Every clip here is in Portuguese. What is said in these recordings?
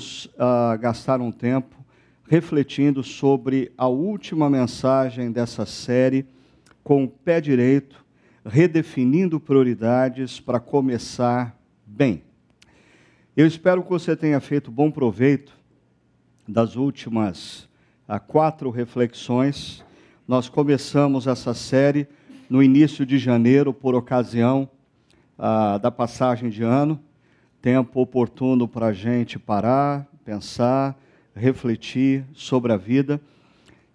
vamos uh, gastar um tempo refletindo sobre a última mensagem dessa série, com o pé direito, redefinindo prioridades para começar bem. Eu espero que você tenha feito bom proveito das últimas uh, quatro reflexões. Nós começamos essa série no início de janeiro, por ocasião uh, da passagem de ano tempo oportuno para a gente parar, pensar, refletir sobre a vida.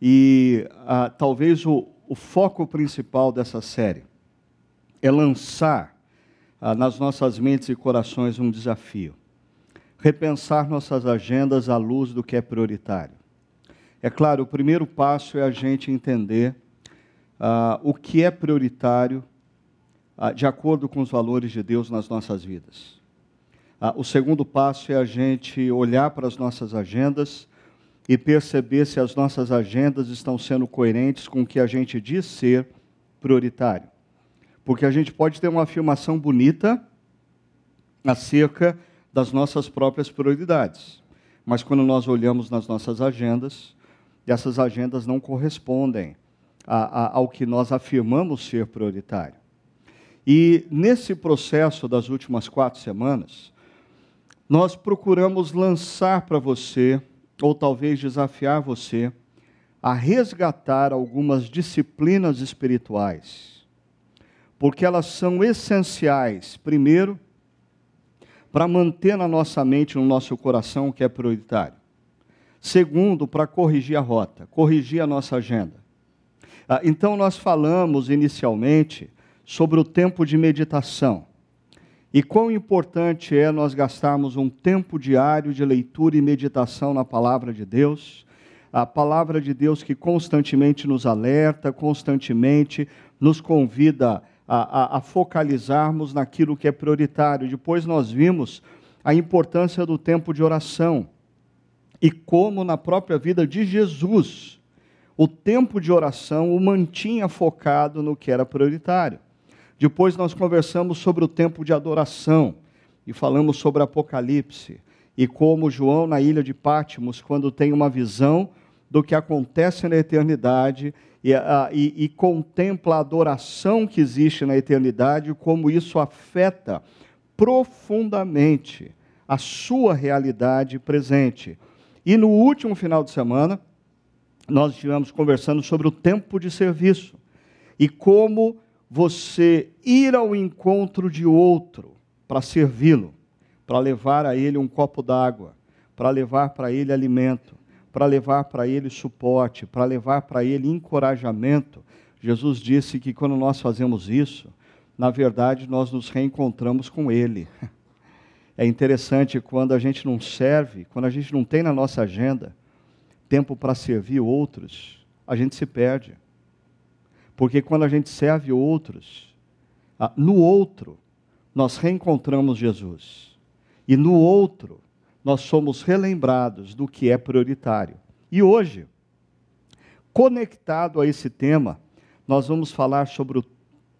E ah, talvez o, o, foco principal dessa série é lançar ah, nas nossas mentes e corações um desafio. Repensar nossas agendas à luz do que é prioritário. É claro, o primeiro passo é a gente entender ah, o que é prioritário de acordo com os valores de Deus nas nossas vidas. Ah, o segundo passo é a gente olhar para as nossas agendas e perceber se as nossas agendas estão sendo coerentes com o que a gente diz ser prioritário. Porque a gente pode ter uma afirmação bonita acerca das nossas próprias prioridades, mas quando nós olhamos nas nossas agendas, essas agendas não correspondem a, a, ao que nós afirmamos ser prioritário. E nesse processo das últimas quatro semanas, nós procuramos lançar para você, ou talvez desafiar você, a resgatar algumas disciplinas espirituais, porque elas são essenciais, primeiro, para manter na nossa mente, no nosso coração o que é prioritário. Segundo, para corrigir a rota, corrigir a nossa agenda. Ah, então, nós falamos inicialmente sobre o tempo de meditação. E quão importante é nós gastarmos um tempo diário de leitura e meditação na palavra de Deus, a palavra de Deus que constantemente nos alerta, constantemente nos convida a, a, a focalizarmos naquilo que é prioritário. Depois nós vimos a importância do tempo de oração e como na própria vida de Jesus o tempo de oração o mantinha focado no que era prioritário. Depois nós conversamos sobre o tempo de adoração e falamos sobre Apocalipse e como João na ilha de Pátimos, quando tem uma visão do que acontece na eternidade e, a, e, e contempla a adoração que existe na eternidade, como isso afeta profundamente a sua realidade presente. E no último final de semana, nós estivemos conversando sobre o tempo de serviço e como você ir ao encontro de outro para servi-lo, para levar a ele um copo d'água, para levar para ele alimento, para levar para ele suporte, para levar para ele encorajamento. Jesus disse que quando nós fazemos isso, na verdade nós nos reencontramos com ele. É interessante quando a gente não serve, quando a gente não tem na nossa agenda tempo para servir outros, a gente se perde. Porque quando a gente serve outros, ah, no outro, nós reencontramos Jesus. E no outro, nós somos relembrados do que é prioritário. E hoje, conectado a esse tema, nós vamos falar sobre o,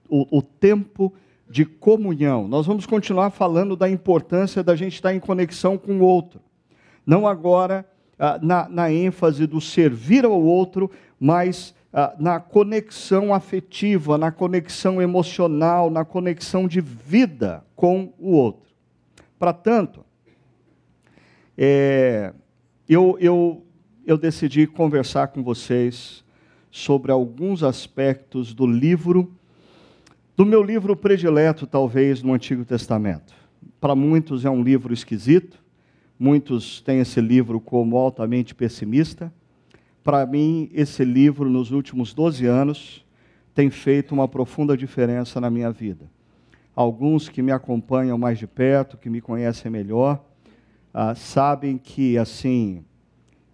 o, o tempo de comunhão. Nós vamos continuar falando da importância da gente estar em conexão com o outro. Não agora ah, na, na ênfase do servir ao outro, mas na conexão afetiva, na conexão emocional, na conexão de vida com o outro. Para tanto, é, eu, eu, eu decidi conversar com vocês sobre alguns aspectos do livro, do meu livro predileto, talvez, no Antigo Testamento. Para muitos é um livro esquisito, muitos têm esse livro como altamente pessimista para mim, esse livro, nos últimos 12 anos, tem feito uma profunda diferença na minha vida. Alguns que me acompanham mais de perto, que me conhecem melhor, ah, sabem que, assim,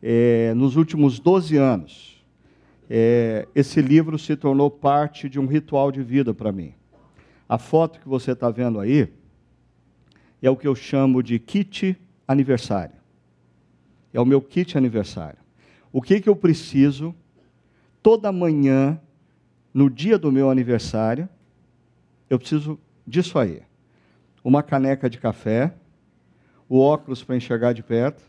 é, nos últimos 12 anos, é, esse livro se tornou parte de um ritual de vida para mim. A foto que você está vendo aí é o que eu chamo de kit aniversário. É o meu kit aniversário. O que, que eu preciso toda manhã, no dia do meu aniversário? Eu preciso disso aí: uma caneca de café, o óculos para enxergar de perto,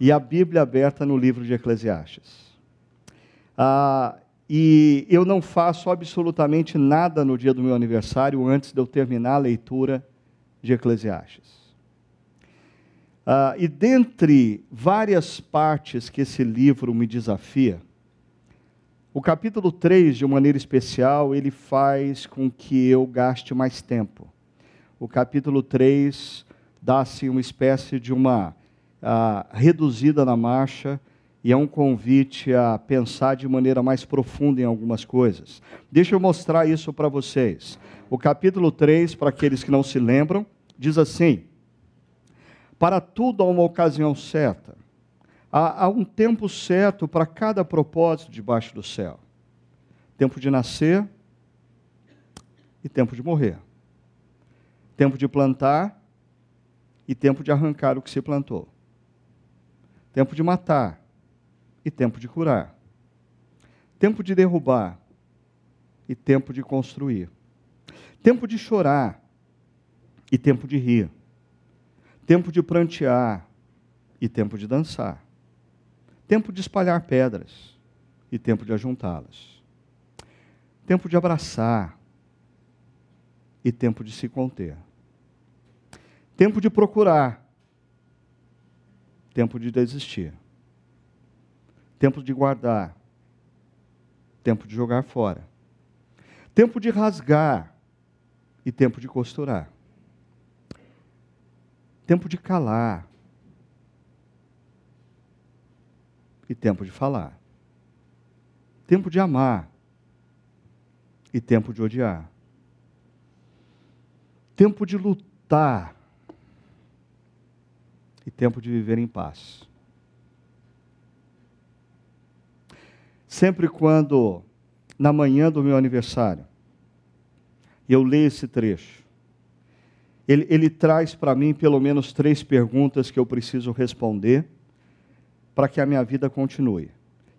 e a Bíblia aberta no livro de Eclesiastes. Ah, e eu não faço absolutamente nada no dia do meu aniversário antes de eu terminar a leitura de Eclesiastes. Ah, e dentre várias partes que esse livro me desafia, o capítulo 3, de maneira especial, ele faz com que eu gaste mais tempo. O capítulo 3 dá-se uma espécie de uma ah, reduzida na marcha e é um convite a pensar de maneira mais profunda em algumas coisas. Deixa eu mostrar isso para vocês. O capítulo 3, para aqueles que não se lembram, diz assim: Para tudo há uma ocasião certa, há, há um tempo certo para cada propósito debaixo do céu: tempo de nascer e tempo de morrer, tempo de plantar e tempo de arrancar o que se plantou. Tempo de matar e tempo de curar, tempo de derrubar e tempo de construir, tempo de chorar e tempo de rir, tempo de prantear e tempo de dançar, tempo de espalhar pedras e tempo de ajuntá-las, tempo de abraçar e tempo de se conter, tempo de procurar. Tempo de desistir, tempo de guardar, tempo de jogar fora, tempo de rasgar e tempo de costurar, tempo de calar. E tempo de falar, tempo de amar. E tempo de odiar, tempo de lutar. E tempo de viver em paz. Sempre quando, na manhã do meu aniversário, eu leio esse trecho, ele, ele traz para mim pelo menos três perguntas que eu preciso responder para que a minha vida continue.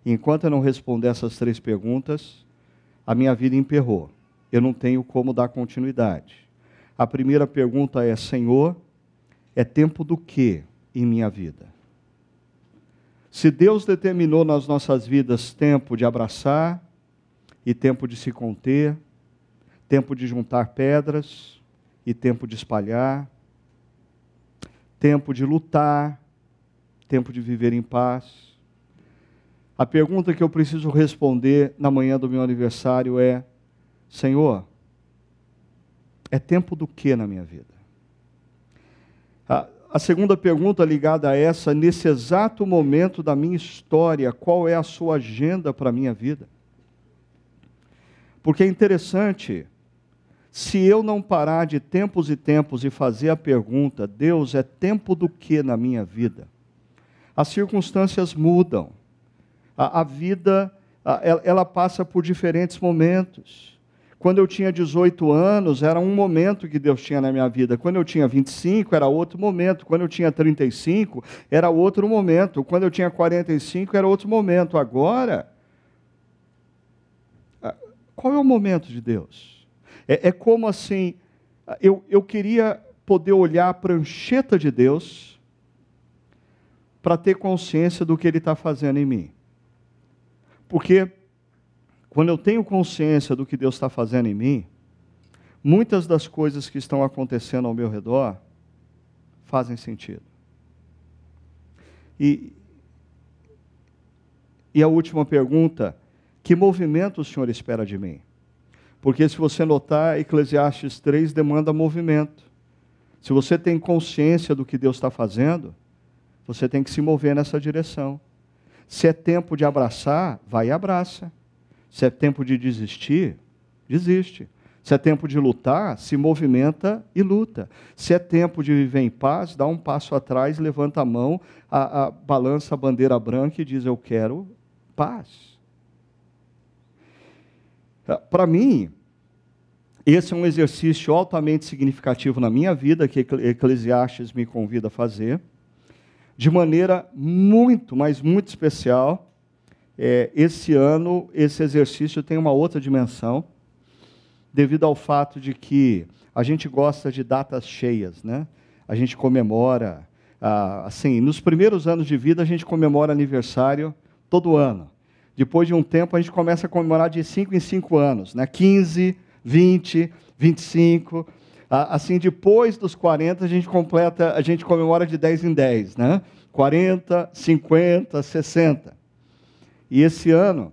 Enquanto eu não responder essas três perguntas, a minha vida emperrou. Eu não tenho como dar continuidade. A primeira pergunta é: Senhor, é tempo do quê? em minha vida. Se Deus determinou nas nossas vidas tempo de abraçar e tempo de se conter, tempo de juntar pedras e tempo de espalhar, tempo de lutar, tempo de viver em paz. A pergunta que eu preciso responder na manhã do meu aniversário é: Senhor, é tempo do que na minha vida? Ah, a segunda pergunta ligada a essa, nesse exato momento da minha história, qual é a sua agenda para a minha vida? Porque é interessante, se eu não parar de tempos e tempos e fazer a pergunta, Deus, é tempo do que na minha vida? As circunstâncias mudam, a, a vida, a, ela passa por diferentes momentos. Quando eu tinha 18 anos, era um momento que Deus tinha na minha vida. Quando eu tinha 25, era outro momento. Quando eu tinha 35, era outro momento. Quando eu tinha 45, era outro momento. Agora, qual é o momento de Deus? É, é como assim, eu, eu queria poder olhar a prancheta de Deus para ter consciência do que Ele está fazendo em mim. Porque quando eu tenho consciência do que Deus está fazendo em mim, muitas das coisas que estão acontecendo ao meu redor fazem sentido. E, e a última pergunta: que movimento o Senhor espera de mim? Porque se você notar, Eclesiastes 3 demanda movimento. Se você tem consciência do que Deus está fazendo, você tem que se mover nessa direção. Se é tempo de abraçar, vai e abraça. Se é tempo de desistir, desiste. Se é tempo de lutar, se movimenta e luta. Se é tempo de viver em paz, dá um passo atrás, levanta a mão, a, a, balança a bandeira branca e diz: Eu quero paz. Ah, para mim, esse é um exercício altamente significativo na minha vida, que Eclesiastes me convida a fazer, de maneira muito, mas muito especial é, esse ano esse exercício tem uma outra dimensão, devido ao fato de que a gente gosta de datas cheias, né? A gente comemora ah, assim, nos primeiros anos de vida a gente comemora aniversário todo ano. Depois de um tempo a gente começa a comemorar de 5 em 5 anos, né? 15, 20, 25. Ah, assim, depois dos 40 a gente completa, a gente comemora de 10 em 10, né? 40, 50, 60. E esse ano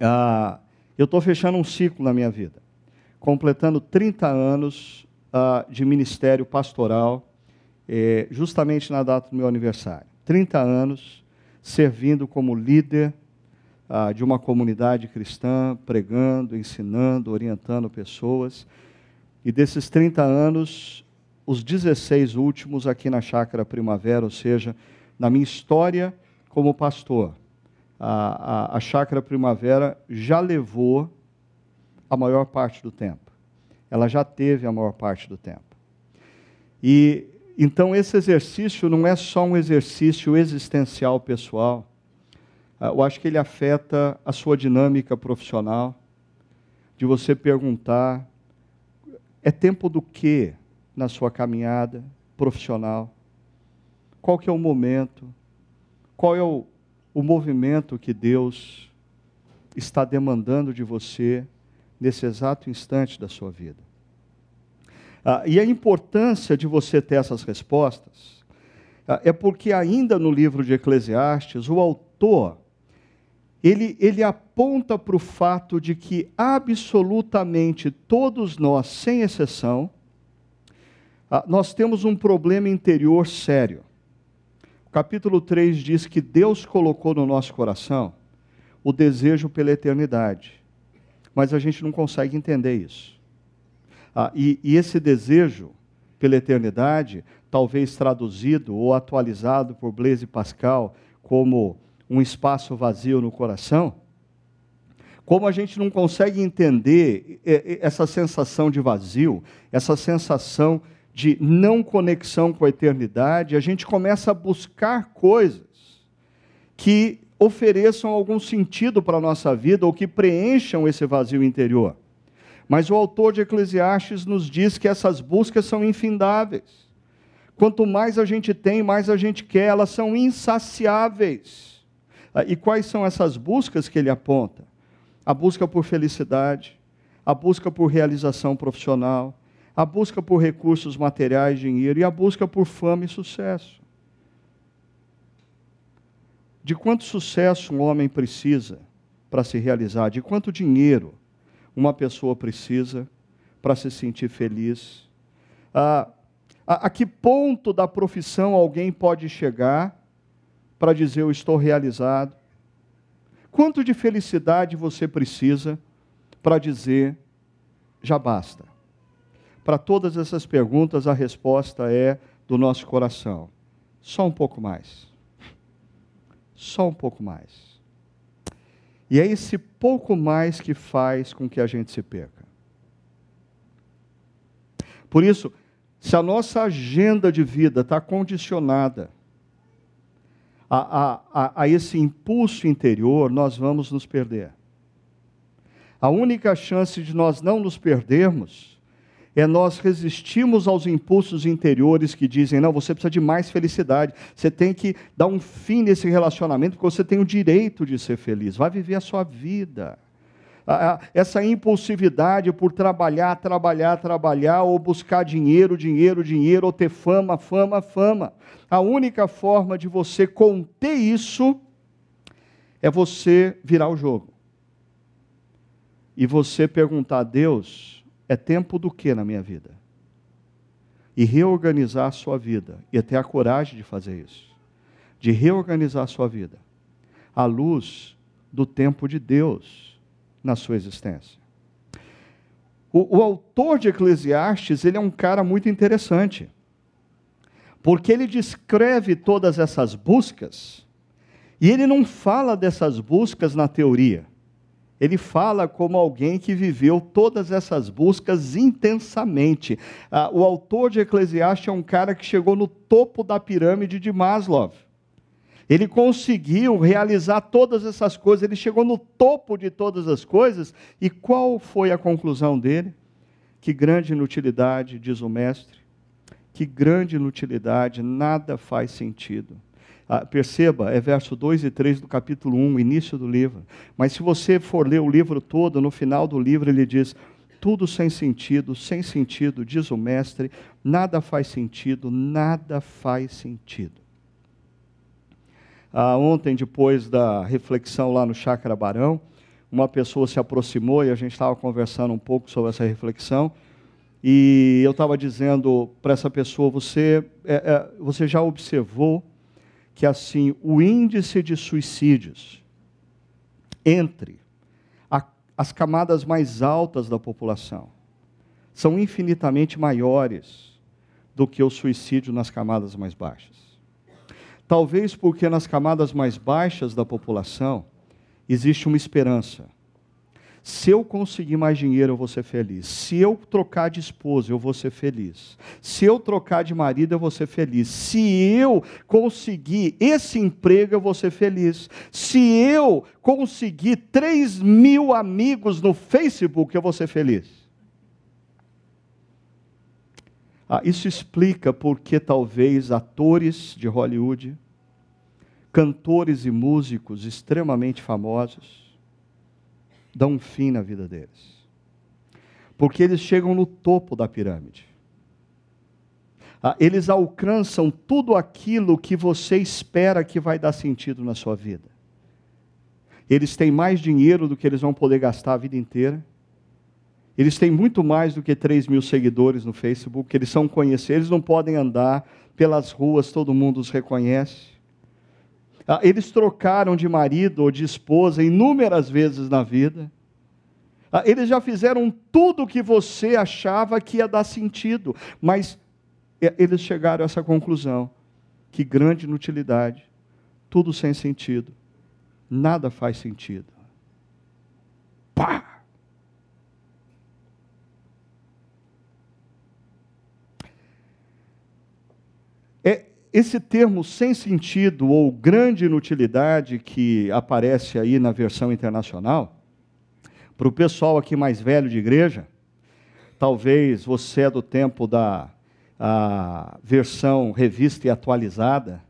ah, eu estou fechando um ciclo na minha vida, completando 30 anos ah, de ministério pastoral, eh, justamente na data do meu aniversário. 30 anos servindo como líder ah, de uma comunidade cristã, pregando, ensinando, orientando pessoas. E desses 30 anos, os 16 últimos aqui na Chácara Primavera, ou seja, na minha história como pastor, a, a, a Chácara Primavera já levou a maior parte do tempo. Ela já teve a maior parte do tempo. E então esse exercício não é só um exercício existencial pessoal, eu acho que ele afeta a sua dinâmica profissional, de você perguntar: é tempo do que na sua caminhada profissional? Qual que é o momento? Qual é o, o movimento que Deus está demandando de você nesse exato instante da sua vida? Ah, e a importância de você ter essas respostas ah, é porque, ainda no livro de Eclesiastes, o autor ele, ele aponta para o fato de que absolutamente todos nós, sem exceção, ah, nós temos um problema interior sério. O capítulo 3 diz que Deus colocou no nosso coração o desejo pela eternidade, mas a gente não consegue entender isso. Ah, e, e esse desejo pela eternidade, talvez traduzido ou atualizado por Blaise Pascal como um espaço vazio no coração, como a gente não consegue entender é, é, essa sensação de vazio, essa sensação de não conexão com a eternidade, a gente começa a buscar coisas que ofereçam algum sentido para a nossa vida ou que preencham esse vazio interior. Mas o autor de Eclesiastes nos diz que essas buscas são infindáveis. Quanto mais a gente tem, mais a gente quer, elas são insaciáveis. Ah, e quais são essas buscas que ele aponta? A busca por felicidade, a busca por realização profissional, a busca por recursos materiais, dinheiro e a busca por fama e sucesso. De quanto sucesso um homem precisa para se realizar? De quanto dinheiro uma pessoa precisa para se sentir feliz? a, a que ponto da profissão alguém pode chegar para dizer eu estou realizado? Quanto de felicidade você precisa para dizer já basta? Para todas essas perguntas, a resposta é do nosso coração: só um pouco mais. Só um pouco mais. E é esse pouco mais que faz com que a gente se perca. Por isso, se a nossa agenda de vida está condicionada a, a, a esse impulso interior, nós vamos nos perder. A única chance de nós não nos perdermos é nós resistirmos aos impulsos interiores que dizem: não, você precisa de mais felicidade, você tem que dar um fim nesse relacionamento, porque você tem o direito de ser feliz, vai viver a sua vida essa impulsividade por trabalhar, trabalhar, trabalhar, ou buscar dinheiro, dinheiro, dinheiro, ou ter fama, fama, fama. A única forma de você conter isso é você virar o jogo. E você perguntar a Deus: é tempo do que na minha vida? E reorganizar a sua vida. E ter a coragem de fazer isso. De reorganizar a sua vida. À luz do tempo de Deus na sua existência. O, o, autor de Eclesiastes, ele é um cara muito interessante, porque ele descreve todas essas buscas, e ele não fala dessas buscas na teoria. Ele fala como alguém que viveu todas essas buscas intensamente. Ah, o autor de Eclesiastes é um cara que chegou no topo da pirâmide de Maslow. Ele conseguiu realizar todas essas coisas, ele chegou no topo de todas as coisas, e qual foi a conclusão dele? Que grande inutilidade, diz o mestre, Que grande inutilidade, nada faz sentido. Ah, perceba, é verso 2 e 3 do capítulo 1, início do livro. Mas se você for ler o livro todo, no final do livro ele diz: tudo sem sentido, sem sentido, diz o mestre, nada faz sentido, nada faz sentido. Ah, ontem, depois da reflexão lá no Chácara Barão, uma pessoa se aproximou e a gente estava conversando um pouco sobre essa reflexão. E eu estava dizendo para essa pessoa: você, é, é, você já observou que assim o índice de suicídios entre a, as camadas mais altas da população são infinitamente maiores do que o suicídio nas camadas mais baixas. Talvez porque nas camadas mais baixas da população existe uma esperança se eu conseguir mais dinheiro, eu vou ser feliz. Se eu trocar de esposa, eu vou ser feliz. Se eu trocar de marido, eu vou ser feliz. Se eu conseguir esse emprego, eu vou ser feliz. Se eu conseguir 3 mil amigos no Facebook, eu vou ser feliz. Ah, isso explica porque talvez atores de Hollywood, cantores e músicos extremamente famosos, dão um fim na vida deles. Porque eles chegam no topo da pirâmide. Ah, eles alcançam tudo aquilo que você espera que vai dar sentido na sua vida. Eles têm mais dinheiro do que eles vão poder gastar a vida inteira. Eles têm muito mais do que 3 mil seguidores no Facebook. Eles são conhecidos, eles não podem andar pelas ruas, todo mundo os reconhece. Ah, eles trocaram de marido ou de esposa inúmeras vezes na vida. Ah, eles já fizeram tudo o que você achava que ia dar sentido, mas é, eles chegaram a essa conclusão: que grande inutilidade, tudo sem sentido, nada faz sentido. Pá! É, esse termo sem sentido ou grande inutilidade que aparece aí na versão internacional, para o pessoal aqui mais velho de igreja, talvez você é do tempo da versão revista e atualizada,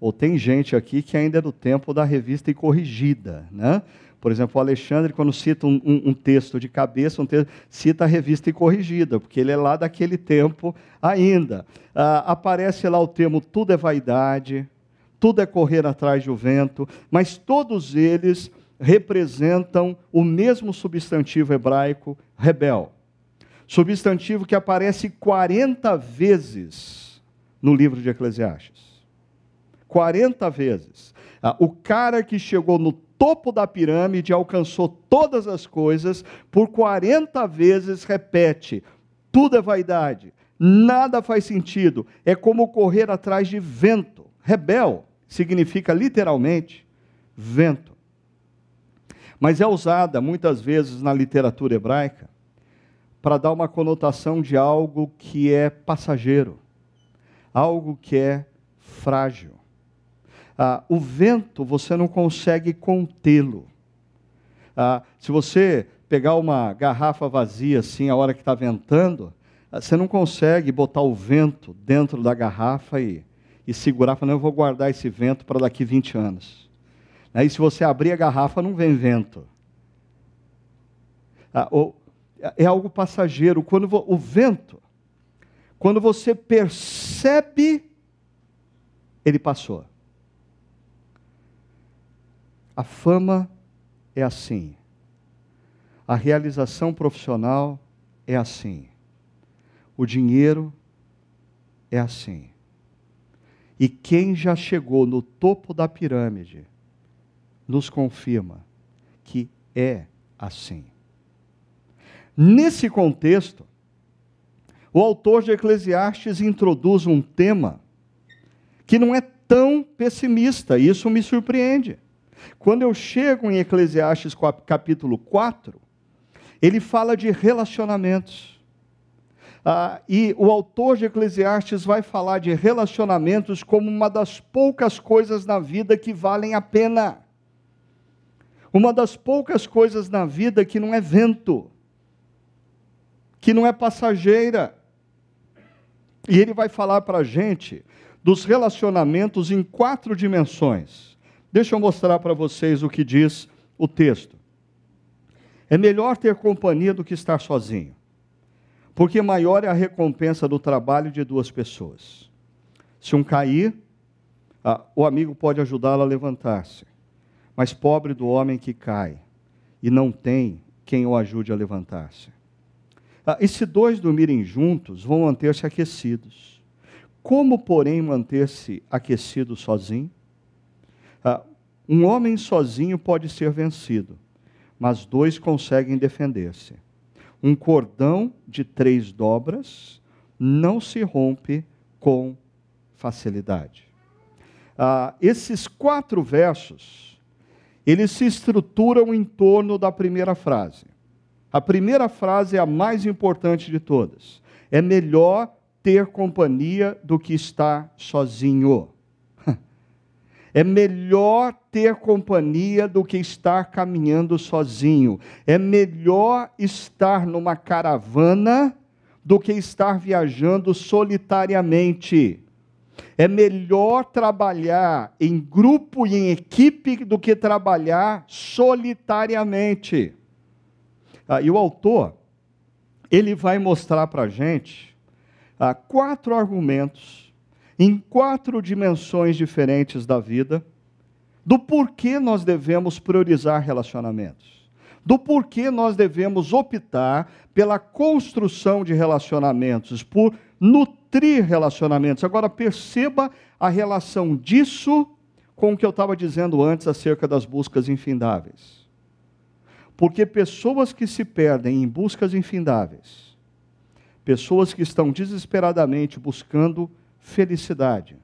ou tem gente aqui que ainda é do tempo da revista e corrigida, né? Por exemplo, o Alexandre, quando cita um, um, um texto de cabeça, um texto, cita a revista e corrigida, porque ele é lá daquele tempo ainda. Ah, aparece lá o termo tudo é vaidade, tudo é correr atrás do vento, mas todos eles representam o mesmo substantivo hebraico, rebel. Substantivo que aparece 40 vezes no livro de Eclesiastes. 40 vezes. Ah, o cara que chegou no topo da pirâmide, alcançou todas as coisas, por 40 vezes repete: tudo é vaidade, nada faz sentido, é como correr atrás de vento. Rebel significa literalmente vento. Mas é usada muitas vezes na literatura hebraica para dar uma conotação de algo que é passageiro, algo que é frágil. Ah, o vento você não consegue contê-lo. Ah, se você pegar uma garrafa vazia assim, a hora que está ventando, ah, você não consegue botar o vento dentro da garrafa e, e segurar, falando, eu vou guardar esse vento para daqui 20 anos. Aí se você abrir a garrafa, não vem vento. Ah, é algo passageiro. Quando o vento, quando você percebe, ele passou. A fama é assim. A realização profissional é assim. O dinheiro é assim. E quem já chegou no topo da pirâmide nos confirma que é assim. Nesse contexto, o autor de Eclesiastes introduz um tema que não é tão pessimista, e isso me surpreende. Quando eu chego em Eclesiastes capítulo 4, ele fala de relacionamentos. Ah, e o autor de Eclesiastes vai falar de relacionamentos como uma das poucas coisas na vida que valem a pena. Uma das poucas coisas na vida que não é vento, que não é passageira. E ele vai falar para a gente dos relacionamentos em quatro dimensões. Deixa eu mostrar para vocês o que diz o texto. É melhor ter companhia do que estar sozinho, porque maior é a recompensa do trabalho de duas pessoas. Se um cair, o amigo pode ajudá-lo a levantar-se, mas pobre do homem que cai e não tem quem o ajude a levantar-se. Ah, e se dois dormirem juntos, vão manter-se aquecidos. Como, porém, manter-se aquecido sozinho? Ah, um homem sozinho pode ser vencido, mas dois conseguem defender-se. Um cordão de três dobras não se rompe com facilidade. Ah, esses quatro versos, eles se estruturam em torno da primeira frase. A primeira frase é a mais importante de todas. É melhor ter companhia do que estar sozinho. É melhor ter companhia do que estar caminhando sozinho. É melhor estar numa caravana do que estar viajando solitariamente. É melhor trabalhar em grupo e em equipe do que trabalhar solitariamente. Ah, e o autor, ele vai mostrar para a gente ah, quatro argumentos, em quatro dimensões diferentes da vida, do porquê nós devemos priorizar relacionamentos, do porquê nós devemos optar pela construção de relacionamentos, por nutrir relacionamentos. Agora, perceba a relação disso com o que eu estava dizendo antes acerca das buscas infindáveis. Porque pessoas que se perdem em buscas infindáveis, pessoas que estão desesperadamente buscando felicidade,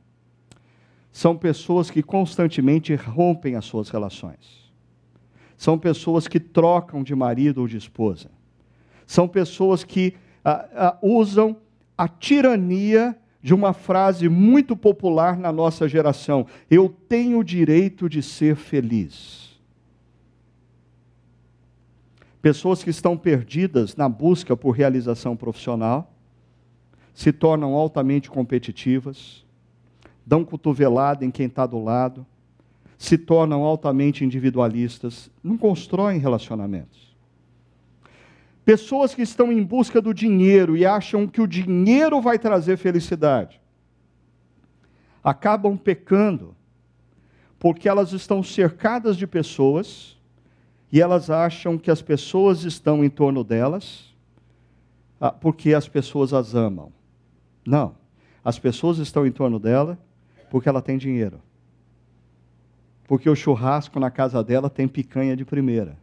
são pessoas que constantemente rompem as suas relações. São pessoas que trocam de marido ou de esposa. São pessoas que ah, ah, usam a tirania de uma frase muito popular na nossa geração: eu tenho o direito de ser feliz. Pessoas que estão perdidas na busca por realização profissional, se tornam altamente competitivas, dão cotovelada em quem está do lado, se tornam altamente individualistas, não constroem relacionamentos. Pessoas que estão em busca do dinheiro e acham que o dinheiro vai trazer felicidade, acabam pecando, porque elas estão cercadas de pessoas e elas acham que as pessoas estão em torno delas ah, porque as pessoas as amam. Não. As pessoas estão em torno dela porque ela tem dinheiro. Porque o churrasco na casa dela tem picanha de primeira.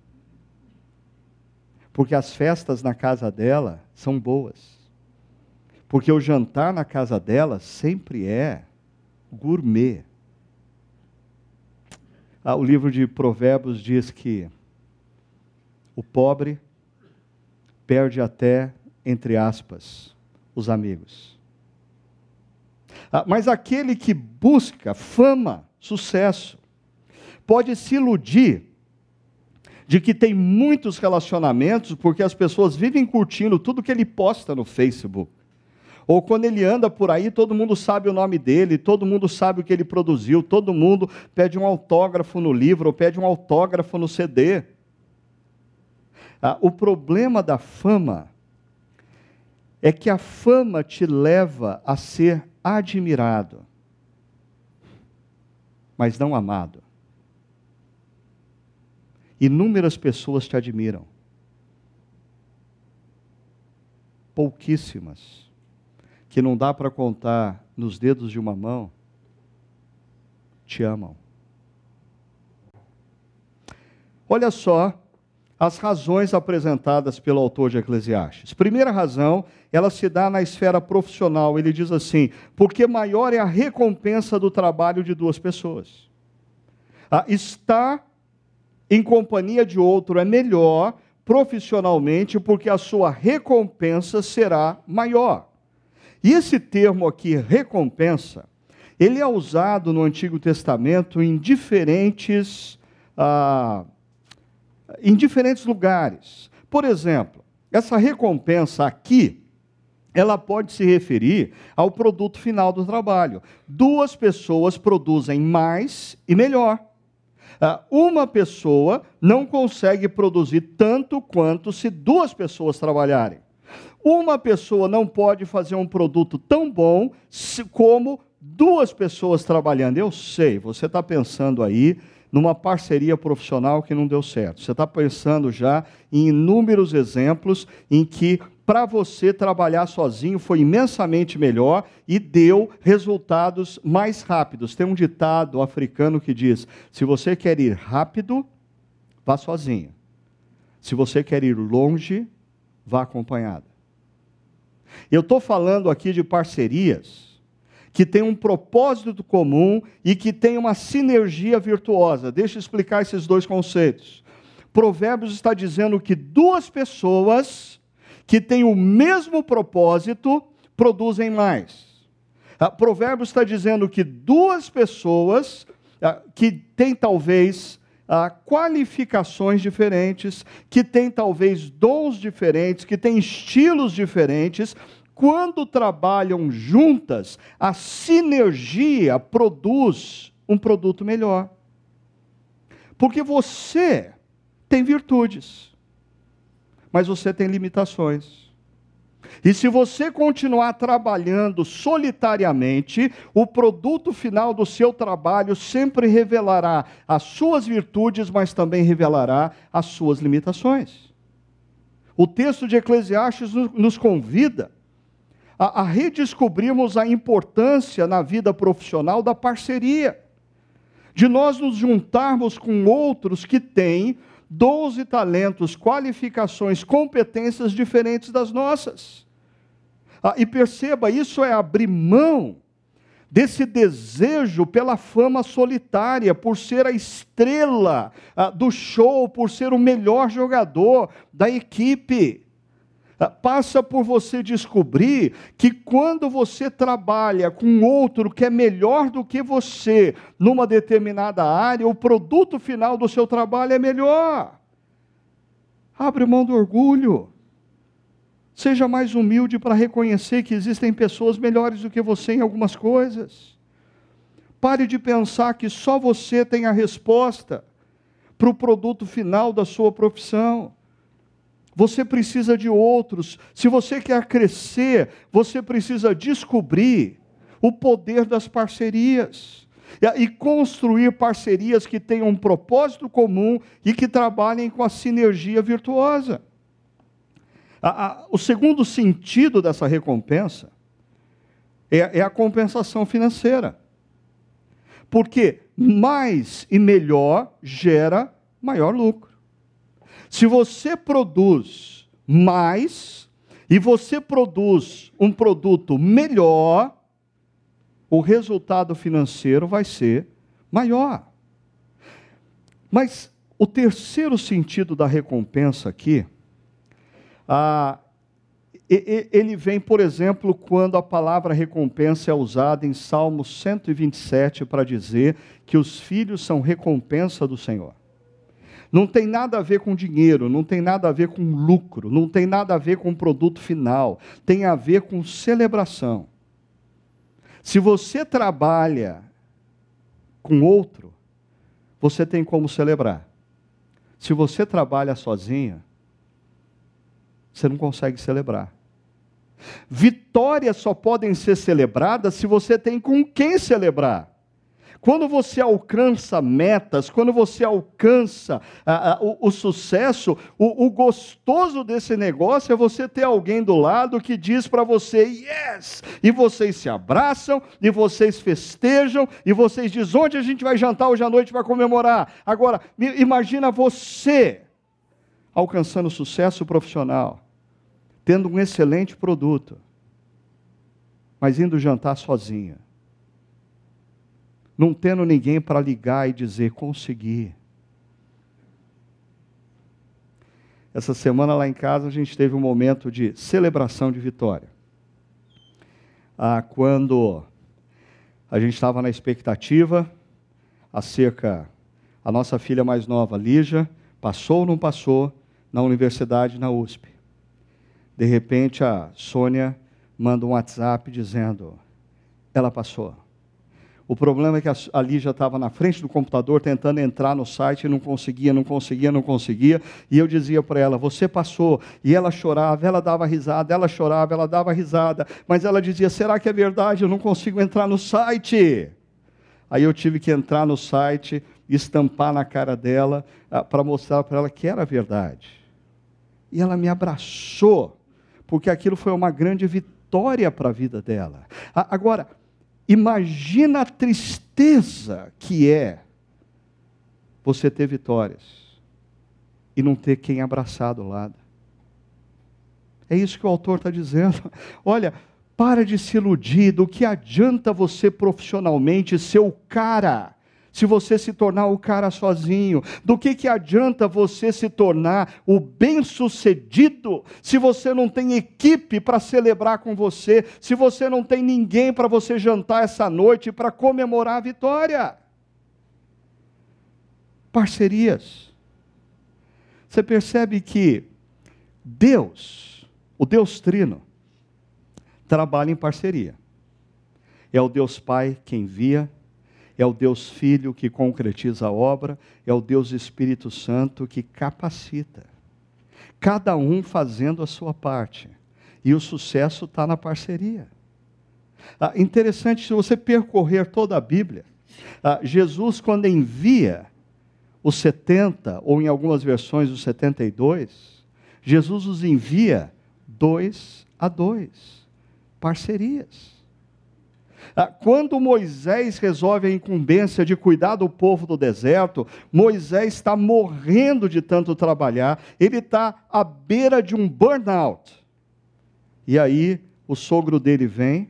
Porque as festas na casa dela são boas. Porque o jantar na casa dela sempre é gourmet. Ah, o livro de Provérbios diz que o pobre perde até, entre aspas, os amigos. Ah, mas aquele que busca fama, sucesso, pode se iludir de que tem muitos relacionamentos porque as pessoas vivem curtindo tudo que ele posta no Facebook. Ou quando ele anda por aí, todo mundo sabe o nome dele, todo mundo sabe o que ele produziu, todo mundo pede um autógrafo no livro, ou pede um autógrafo no CD. Ah, o problema da fama é que a fama te leva a ser admirado, mas não amado. Inúmeras pessoas te admiram, pouquíssimas, que não dá para contar nos dedos de uma mão, te amam. Olha só as razões apresentadas pelo autor de Eclesiastes. Primeira razão, ela se dá na esfera profissional. Ele diz assim: porque maior é a recompensa do trabalho de duas pessoas. Ah, estar em companhia de outro é melhor profissionalmente, porque a sua recompensa será maior. E esse termo aqui, recompensa, ele é usado no Antigo Testamento em diferentes. Ah, em diferentes lugares. Por exemplo, essa recompensa aqui, ela pode se referir ao produto final do trabalho. Duas pessoas produzem mais e melhor. Ah, uma pessoa não consegue produzir tanto quanto se duas pessoas trabalharem. Uma pessoa não pode fazer um produto tão bom como duas pessoas trabalhando. Eu sei, você está pensando aí numa parceria profissional que não deu certo. Você está pensando já em inúmeros exemplos em que para você trabalhar sozinho foi imensamente melhor e deu resultados mais rápidos. Tem um ditado africano que diz: se você quer ir rápido, vá sozinho. Se você quer ir longe, vá acompanhado. Eu estou falando aqui de parcerias que têm um propósito comum e que têm uma sinergia virtuosa. Deixa eu explicar esses dois conceitos. Provérbios está dizendo que duas pessoas que têm o mesmo propósito produzem mais. Ah, Provérbios está dizendo que duas pessoas ah, que têm talvez ah, qualificações diferentes, que têm talvez dons diferentes, que têm estilos diferentes, quando trabalham juntas, a sinergia produz um produto melhor. Porque você tem virtudes mas você tem limitações. E se você continuar trabalhando solitariamente, o produto final do seu trabalho sempre revelará as suas virtudes, mas também revelará as suas limitações. O texto de Eclesiastes nos convida a, a redescobrirmos a importância na vida profissional da parceria, de nós nos juntarmos com outros que têm doze talentos, qualificações, competências diferentes das nossas. Ah, e perceba, isso é abrir mão desse desejo pela fama solitária, por ser a estrela ah, do show, por ser o melhor jogador da equipe. Ah, passa por você descobrir que quando você trabalha com outro que é melhor do que você numa determinada área, o produto final do seu trabalho é melhor. Abre mão do orgulho. Seja mais humilde para reconhecer que existem pessoas melhores do que você em algumas coisas. Pare de pensar que só você tem a resposta para o produto final da sua profissão. Você precisa de outros. Se você quer crescer, você precisa descobrir o poder das parcerias e construir parcerias que tenham um propósito comum e que trabalhem com a sinergia virtuosa. o segundo sentido dessa recompensa é, é a compensação financeira. Porque mais e melhor gera maior lucro. Se você produz mais e você produz um produto melhor, o resultado financeiro vai ser maior. Mas o terceiro sentido da recompensa aqui, ah, ele vem, por exemplo, quando a palavra recompensa é usada em Salmo 127 para dizer que os filhos são recompensa do Senhor. Não tem nada a ver com dinheiro, não tem nada a ver com lucro, não tem nada a ver com produto final, tem a ver com celebração. Se você trabalha com outro, você tem como celebrar. Se você trabalha sozinha, você não consegue celebrar. Vitórias só podem ser celebradas se você tem com quem celebrar. Quando você alcança metas, quando você alcança ah, ah, o, o, sucesso, o, o, gostoso desse negócio é você ter alguém do lado que diz para você, yes! E vocês se abraçam, e vocês festejam, e vocês dizem, onde a gente vai jantar hoje à noite para comemorar? Agora, imagina você alcançando sucesso profissional, tendo um excelente produto, mas indo jantar sozinha não tendo ninguém para ligar e dizer: consegui. Essa semana lá em casa a gente teve um momento de celebração de vitória. Ah, quando a gente estava na expectativa acerca a nossa filha mais nova, Lígia, passou ou não passou na universidade, na USP. De repente a Sônia manda um WhatsApp dizendo: ela passou. O problema é que a Lígia estava na frente do computador tentando entrar no site e não conseguia, não conseguia, não conseguia. E eu dizia para ela: Você passou. E ela chorava, ela dava risada, ela chorava, ela dava risada. Mas ela dizia: Será que é verdade? Eu não consigo entrar no site. Aí eu tive que entrar no site, estampar na cara dela, ah, para mostrar para ela que era verdade. E ela me abraçou, porque aquilo foi uma grande vitória para a vida dela. Agora, Imagina a tristeza que é você ter vitórias e não ter quem abraçar do lado. É isso que o autor está dizendo. Olha, para de se iludir, do que adianta você profissionalmente ser o cara se você se tornar o cara sozinho? Do que, que adianta você se tornar o bem-sucedido se você não tem equipe para celebrar com você, se você não tem ninguém para você jantar essa noite para comemorar a vitória? Parcerias. Você percebe que Deus, o Deus Trino, trabalha em parceria. É o Deus Pai quem envia, é o Deus Filho que concretiza a obra, é o Deus Espírito Santo que capacita. Cada um fazendo a sua parte. E o sucesso está na parceria. Ah, interessante, se você percorrer toda a Bíblia, ah, Jesus, quando envia os 70, ou em algumas versões os 72, Jesus os envia dois a dois, parcerias. Ah, quando Moisés resolve a incumbência de cuidar do povo do deserto, Moisés está morrendo de tanto trabalhar, ele está à beira de um burnout. E aí o sogro dele vem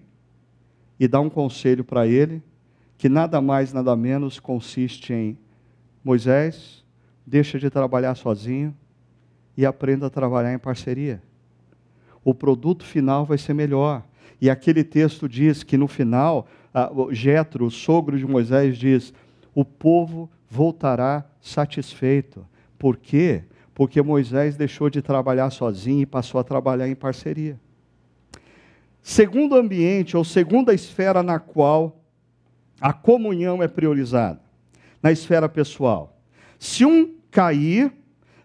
e dá um conselho para ele, que nada mais, nada menos consiste em: Moisés, deixa de trabalhar sozinho e aprenda a trabalhar em parceria. O produto final vai ser melhor e aquele texto diz que no final, Jetro, o sogro de Moisés, diz: o povo voltará satisfeito. Por quê? Porque Moisés deixou de trabalhar sozinho e passou a trabalhar em parceria. Segundo ambiente, ou segunda esfera na qual a comunhão é priorizada, na esfera pessoal. Se um cair,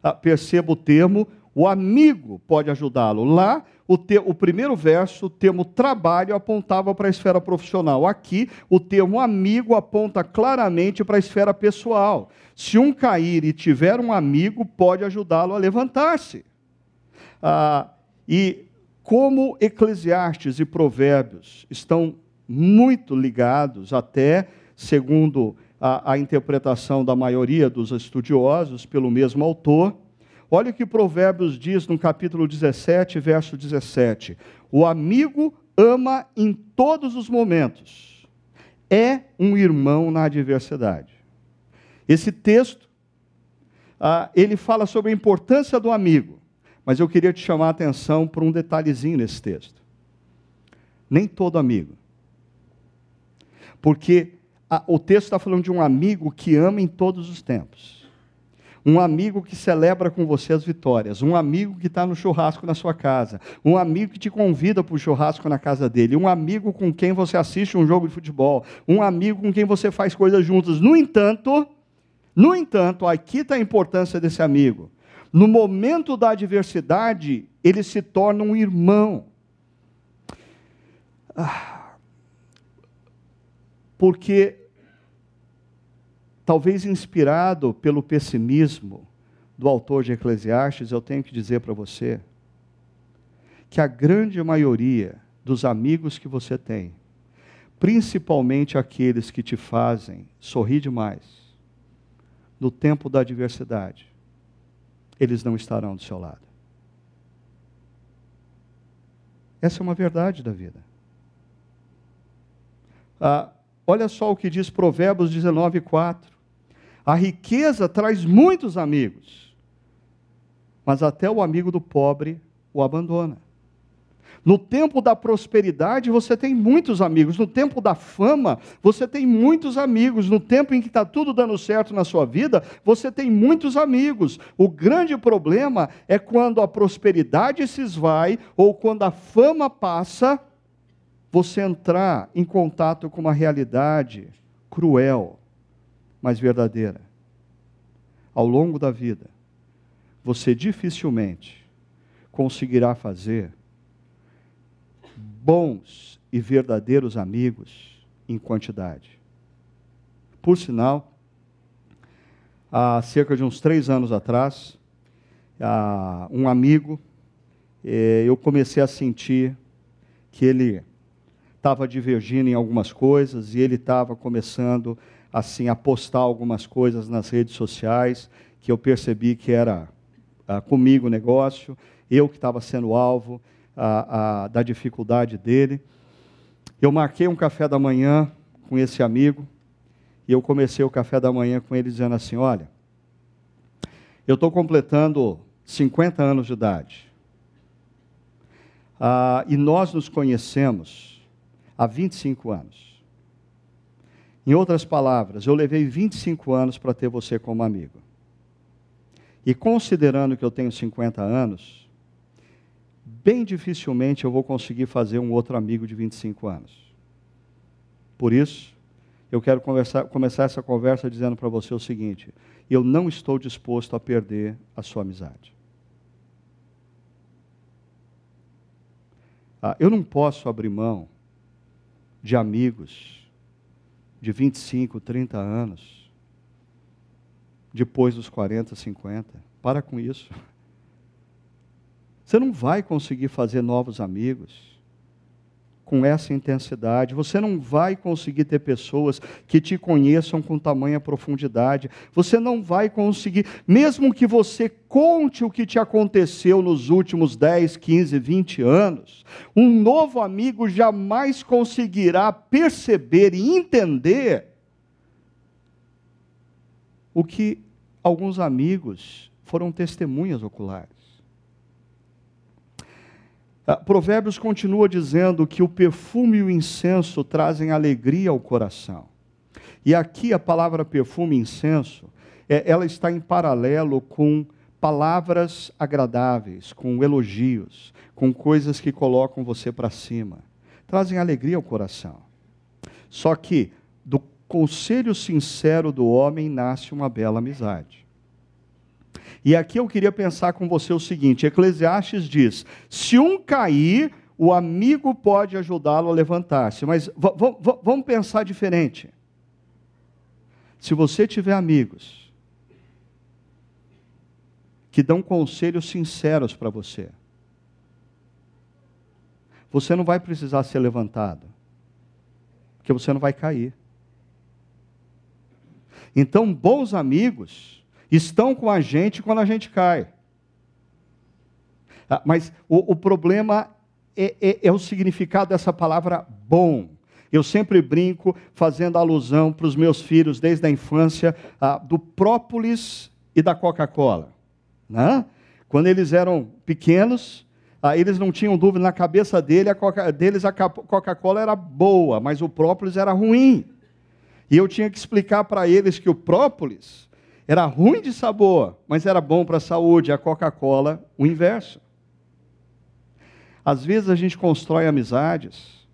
ah, perceba o termo, o amigo pode ajudá-lo. Lá, o, te, o primeiro verso, o termo trabalho apontava para a esfera profissional. Aqui, o termo amigo aponta claramente para a esfera pessoal. Se um cair e tiver um amigo, pode ajudá-lo a levantar-se. Ah, e como Eclesiastes e Provérbios estão muito ligados, até segundo a, a interpretação da maioria dos estudiosos, pelo mesmo autor, Olha o que Provérbios diz no capítulo 17, verso 17: O amigo ama em todos os momentos, é um irmão na adversidade. Esse texto, ah, ele fala sobre a importância do amigo, mas eu queria te chamar a atenção para um detalhezinho nesse texto. Nem todo amigo. Porque ah, o texto está falando de um amigo que ama em todos os tempos um amigo que celebra com você as vitórias, um amigo que está no churrasco na sua casa, um amigo que te convida para o churrasco na casa dele, um amigo com quem você assiste um jogo de futebol, um amigo com quem você faz coisas juntas. No entanto, no entanto, aqui está a importância desse amigo. No momento da adversidade, ele se torna um irmão. Ah, porque Talvez inspirado pelo pessimismo do autor de Eclesiastes, eu tenho que dizer para você que a grande maioria dos amigos que você tem, principalmente aqueles que te fazem sorrir demais, no tempo da adversidade, eles não estarão do seu lado. Essa é uma verdade da vida. Ah, olha só o que diz Provérbios 19, 4. A riqueza traz muitos amigos, mas até o amigo do pobre o abandona. No tempo da prosperidade, você tem muitos amigos. No tempo da fama, você tem muitos amigos. No tempo em que está tudo dando certo na sua vida, você tem muitos amigos. O grande problema é quando a prosperidade se esvai ou quando a fama passa você entrar em contato com uma realidade cruel, mas verdadeira. Ao longo da vida, você dificilmente conseguirá fazer bons e verdadeiros amigos em quantidade. Por sinal, há cerca de uns três anos atrás, um amigo, eh, eu comecei a sentir que ele estava divergindo em algumas coisas e ele estava começando assim a postar algumas coisas nas redes sociais que eu percebi que era ah, comigo o negócio, eu que estava sendo alvo ah, ah, da dificuldade dele. Eu marquei um café da manhã com esse amigo e eu comecei o café da manhã com ele dizendo assim: Olha, eu estou completando 50 anos de idade. Ah, e nós nos conhecemos há 25 anos. Em outras palavras, eu levei 25 anos para ter você como amigo. E considerando que eu tenho 50 anos, bem dificilmente eu vou conseguir fazer um outro amigo de 25 anos. Por isso, eu quero começar essa conversa dizendo para você o seguinte: eu não estou disposto a perder a sua amizade. Ah, eu não posso abrir mão de amigos de 25, 30 anos, depois dos 40, 50. Para com isso. Você não vai conseguir fazer novos amigos com essa intensidade. Você não vai conseguir ter pessoas que te conheçam com tamanha profundidade. Você não vai conseguir, mesmo que você conte o que te aconteceu nos últimos 10, 15, 20 anos, um novo amigo jamais conseguirá perceber e entender o que alguns amigos foram testemunhas oculares. Ah, Provérbios continua dizendo que o perfume e o incenso trazem alegria ao coração. E aqui a palavra perfume e incenso, é, ela está em paralelo com palavras agradáveis, com elogios, com coisas que colocam você para cima. Trazem alegria ao coração. Só que do conselho sincero do homem nasce uma bela amizade. E aqui eu queria pensar com você o seguinte: Eclesiastes diz: se um cair, o amigo pode ajudá-lo a levantar-se. Mas vamos pensar diferente. Se você tiver amigos que dão conselhos sinceros para você, você não vai precisar ser levantado, porque você não vai cair. Então, bons amigos estão com a gente quando a gente cai. Ah, mas o, o problema é, é, é, o significado dessa palavra bom. Eu sempre brinco fazendo alusão para os meus filhos desde a infância ah, do própolis e da Coca-Cola. Né? Quando eles eram pequenos, ah, eles não tinham dúvida na cabeça dele, a Coca, deles a Coca-Cola era boa, mas o própolis era ruim. E eu tinha que explicar para eles que o própolis era ruim de sabor, mas era bom para a saúde. A Coca-Cola, o inverso. Às vezes a gente constrói amizades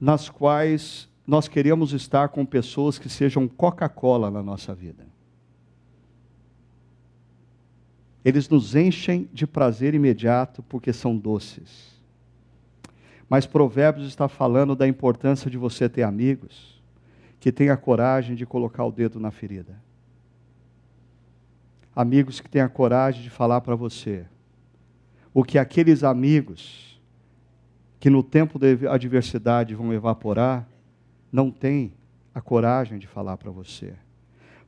nas quais nós queremos estar com pessoas que sejam Coca-Cola na nossa vida. Eles nos enchem de prazer imediato porque são doces. Mas Provérbios está falando da importância de você ter amigos que tenha coragem de colocar o dedo na ferida amigos que têm a coragem de falar para você o que aqueles amigos que no tempo da adversidade vão evaporar, não têm a coragem de falar para você.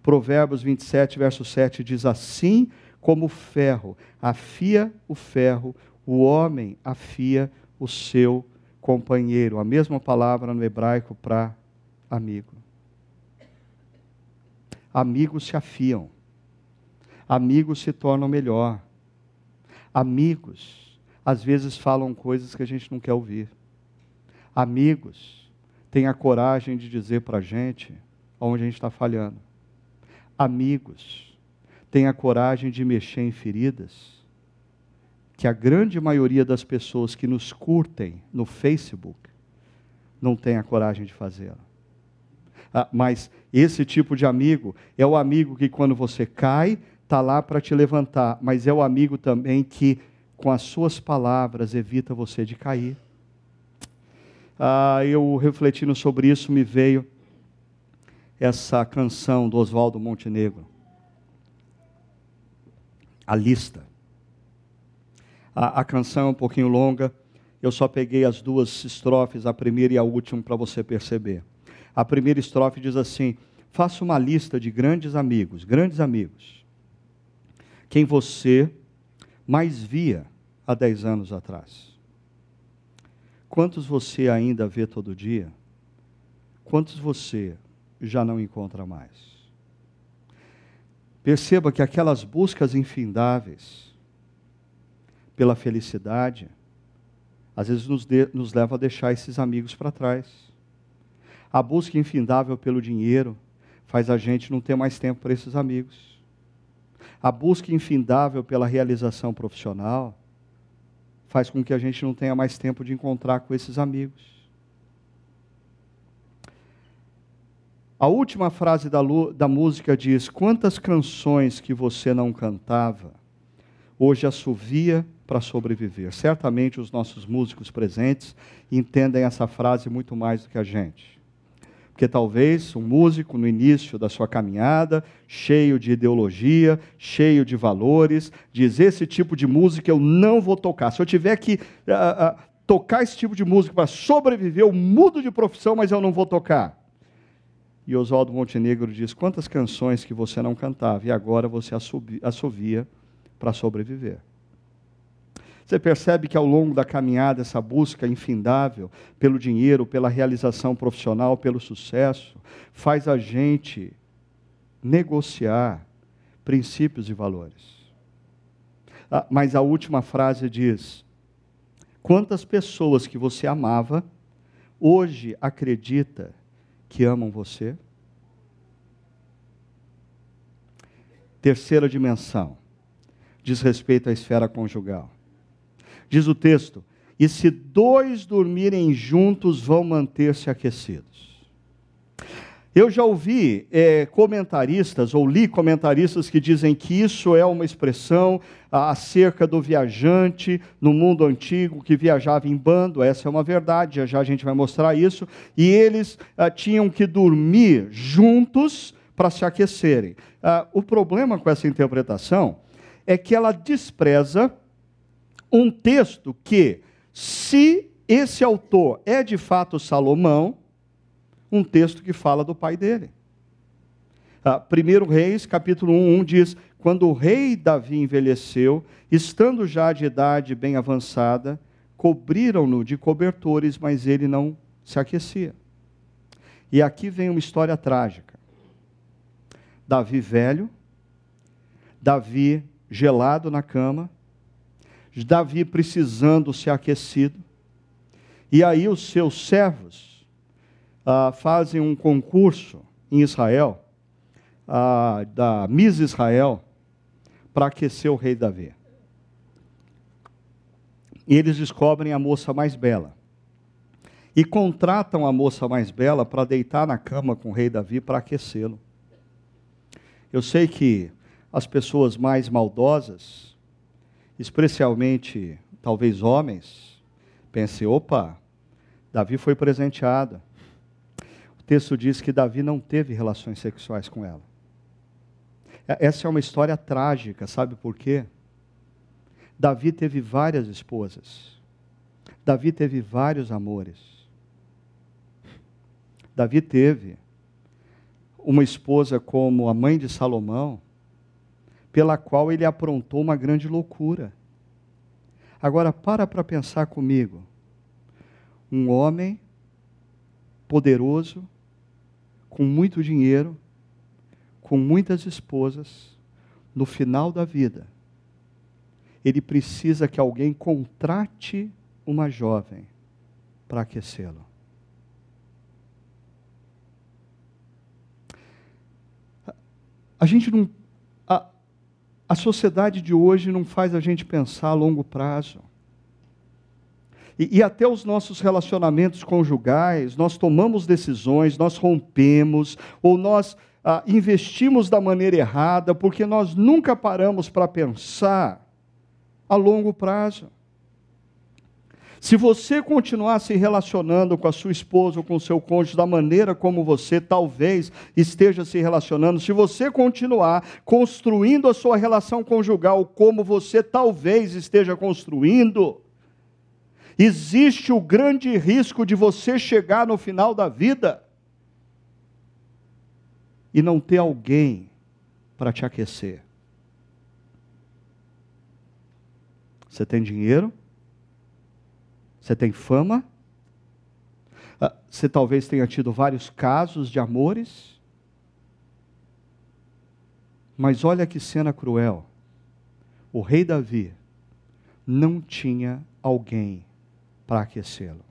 Provérbios 27, verso 7 diz: Assim como o ferro afia o ferro, o homem afia o seu companheiro. A mesma palavra no hebraico para amigo. Amigos se afiam amigos se tornam melhor. Amigos, às vezes, falam coisas que a gente não quer ouvir. Amigos, têm a coragem de dizer para a gente onde a gente está falhando. Amigos, têm a coragem de mexer em feridas que a grande maioria das pessoas que nos curtem no Facebook não tem a coragem de fazê-lo. Ah, mas esse tipo de amigo é o amigo que, quando você cai, está lá para te levantar, mas é o amigo também que, com as suas palavras, evita você de cair. Ah, eu refletindo sobre isso, me veio essa canção do Oswaldo Montenegro. A lista. A, a canção é um pouquinho longa, eu só peguei as duas estrofes, a primeira e a última, para você perceber. A primeira estrofe diz assim: Faça uma lista de grandes amigos, grandes amigos, quem você mais via há dez anos atrás. Quantos você ainda vê todo dia? Quantos você já não encontra mais? Perceba que aquelas buscas infindáveis pela felicidade, às vezes nos, de, nos leva a deixar esses amigos para trás. A busca infindável pelo dinheiro faz a gente não ter mais tempo para esses amigos. A busca infindável pela realização profissional faz com que a gente não tenha mais tempo de encontrar com esses amigos. A última frase da, da música diz: Quantas canções que você não cantava, hoje assovia para sobreviver. Certamente os nossos músicos presentes entendem essa frase muito mais do que a gente. Porque talvez um músico no início da sua caminhada, cheio de ideologia, cheio de valores, diz: esse tipo de música eu não vou tocar. Se eu tiver que uh, uh, tocar esse tipo de música para sobreviver, eu mudo de profissão, mas eu não vou tocar. E Oswaldo Montenegro diz: quantas canções que você não cantava e agora você assovia para sobreviver. Você percebe que ao longo da caminhada, essa busca infindável pelo dinheiro, pela realização profissional, pelo sucesso, faz a gente negociar princípios e valores. Ah, mas a última frase diz: quantas pessoas que você amava, hoje acredita que amam você? Terceira dimensão diz respeito à esfera conjugal. Diz o texto: e se dois dormirem juntos, vão manter-se aquecidos. Eu já ouvi é, comentaristas, ou li comentaristas que dizem que isso é uma expressão acerca do viajante no mundo antigo que viajava em bando. Essa é uma verdade, já, já a gente vai mostrar isso. E eles ah, tinham que dormir juntos para se aquecerem. Ah, o problema com essa interpretação é que ela despreza um texto que, se esse autor é de fato Salomão, um texto que fala do pai dele. Ah, 1 Reis, capítulo 1, 1 diz: Quando o rei Davi envelheceu, estando já de idade bem avançada, cobriram-no de cobertores, mas ele não se aquecia. E aqui vem uma história trágica. Davi velho, Davi gelado na cama, Davi precisando ser aquecido. E aí os seus servos ah, fazem um concurso em Israel, ah, da Miss Israel, para aquecer o rei Davi. E eles descobrem a moça mais bela. E contratam a moça mais bela para deitar na cama com o rei Davi para aquecê-lo. Eu sei que as pessoas mais maldosas especialmente talvez homens, pensem: opa, Davi foi presenteado. O texto diz que Davi não teve relações sexuais com ela. Essa é uma história trágica, sabe por quê? Davi teve várias esposas. Davi teve vários amores. Davi teve uma esposa como a mãe de Salomão, pela qual ele aprontou uma grande loucura. Agora, para para pensar comigo. Um homem poderoso, com muito dinheiro, com muitas esposas, no final da vida, ele precisa que alguém contrate uma jovem para aquecê-lo. A gente não a sociedade de hoje não faz a gente pensar a longo prazo. e, e até os nossos relacionamentos conjugais, nós tomamos decisões, nós rompemos, ou nós ah, investimos da maneira errada, porque nós nunca paramos para pensar a longo prazo. Se você continuar se relacionando com a sua esposa ou com o seu cônjuge da maneira como você talvez esteja se relacionando, se você continuar construindo a sua relação conjugal como você talvez esteja construindo, existe o grande risco de você chegar no final da vida e não ter alguém para te aquecer. Você tem dinheiro? Você tem fama? Ah, você talvez tenha tido vários casos de amores? Mas olha que cena cruel. O rei Davi não tinha alguém para aquecê-lo.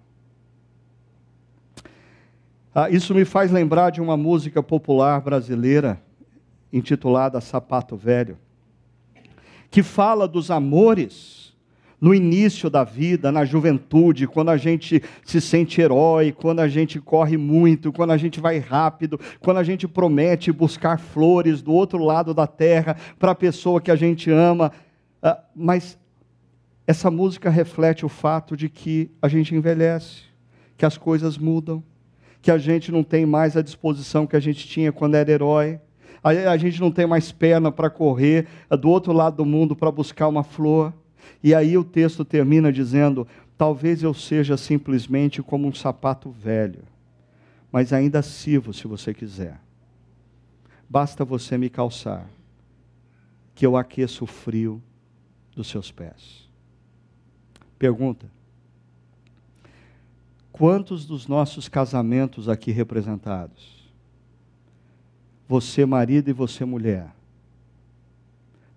Ah, isso me faz lembrar de uma música popular brasileira intitulada Sapato Velho, que fala dos amores no início da vida, na juventude, quando a gente se sente herói, quando a gente corre muito, quando a gente vai rápido, quando a gente promete buscar flores do outro lado da terra para a pessoa que a gente ama. Ah, mas essa música reflete o fato de que a gente envelhece, que as coisas mudam, que a gente não tem mais a disposição que a gente tinha quando era herói. A gente não tem mais perna para correr do outro lado do mundo para buscar uma flor. E aí o texto termina dizendo: Talvez eu seja simplesmente como um sapato velho, mas ainda sirvo se você quiser. Basta você me calçar, que eu aqueço o frio dos seus pés. Pergunta: Quantos dos nossos casamentos aqui representados, você marido e você mulher,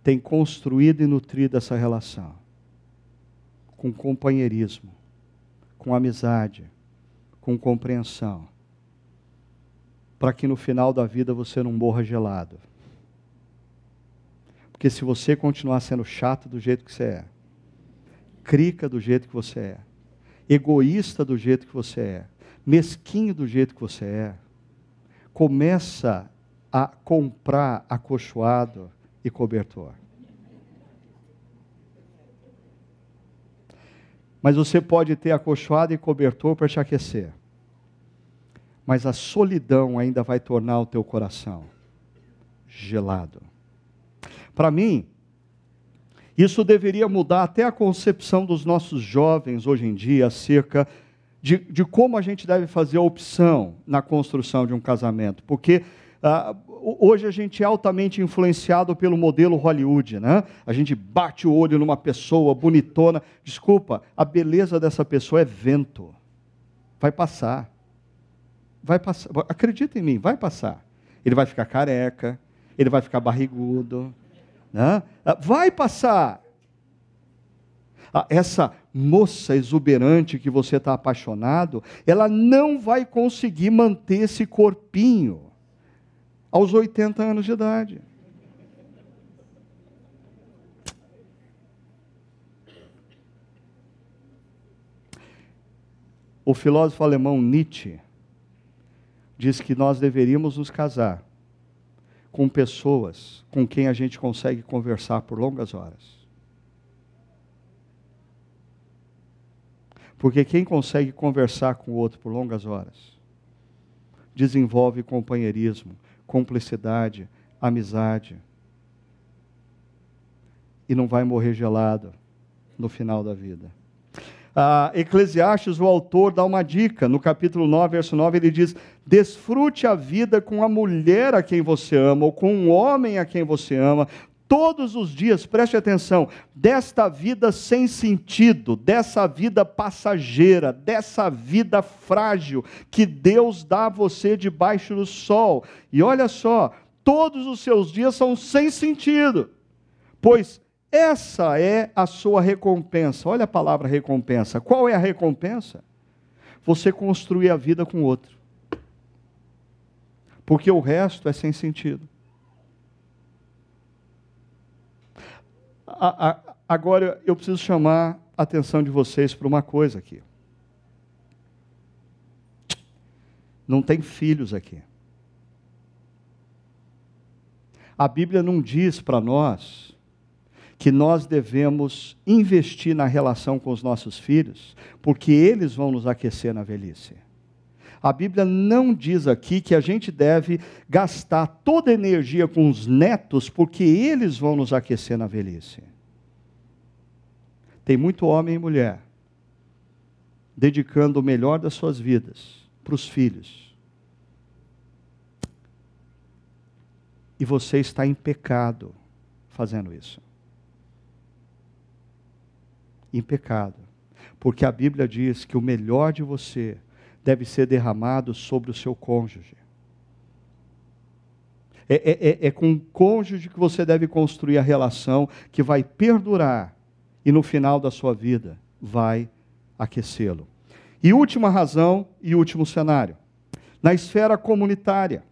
tem construído e nutrido essa relação? com companheirismo, com amizade, com compreensão, para que no final da vida você não morra gelado. Porque se você continuar sendo chato do jeito que você é, crica do jeito que você é, egoísta do jeito que você é, mesquinho do jeito que você é, começa a comprar acolchoado e cobertor. Mas você pode ter acolchoado e cobertor para te aquecer. Mas a solidão ainda vai tornar o teu coração gelado. Para mim, isso deveria mudar até a concepção dos nossos jovens hoje em dia acerca de, de como a gente deve fazer a opção na construção de um casamento. Porque ah, hoje a gente é altamente influenciado pelo modelo Hollywood, né? A gente bate o olho numa pessoa bonitona. Desculpa, a beleza dessa pessoa é vento. Vai passar. Vai passar. Acredita em mim, vai passar. Ele vai ficar careca, ele vai ficar barrigudo. Né? Ah, vai passar. Ah, essa moça exuberante que você está apaixonado, ela não vai conseguir manter esse corpinho aos 80 anos de idade. O filósofo alemão Nietzsche diz que nós deveríamos nos casar com pessoas com quem a gente consegue conversar por longas horas. Porque quem consegue conversar com o outro por longas horas desenvolve companheirismo, cumplicidade, amizade. E não vai morrer gelado no final da vida. Ah, Eclesiastes, o autor, dá uma dica. No capítulo 9, verso 9, ele diz: Desfrute a vida com a mulher a quem você ama, ou com um homem a quem você ama, todos os dias, preste atenção, desta vida sem sentido, dessa vida passageira, dessa vida frágil que Deus dá a você debaixo do sol. E olha só, todos os seus dias são sem sentido, pois essa é a sua recompensa. Olha a palavra recompensa. Qual é a recompensa? Você construir a vida com outro. Porque o resto é sem sentido. Agora eu preciso chamar a atenção de vocês para uma coisa aqui. Não tem filhos aqui. A Bíblia não diz para nós que nós devemos investir na relação com os nossos filhos, porque eles vão nos aquecer na velhice. A Bíblia não diz aqui que a gente deve gastar toda a energia com os netos, porque eles vão nos aquecer na velhice. Tem muito homem e mulher dedicando o melhor das suas vidas para os filhos. E você está em pecado fazendo isso. Em pecado. Porque a Bíblia diz que o melhor de você deve ser derramado sobre o seu cônjuge. É, é, é, é, com o cônjuge que você deve construir a relação que vai perdurar e no final da sua vida vai aquecê-lo. E última razão e último cenário. Na esfera comunitária.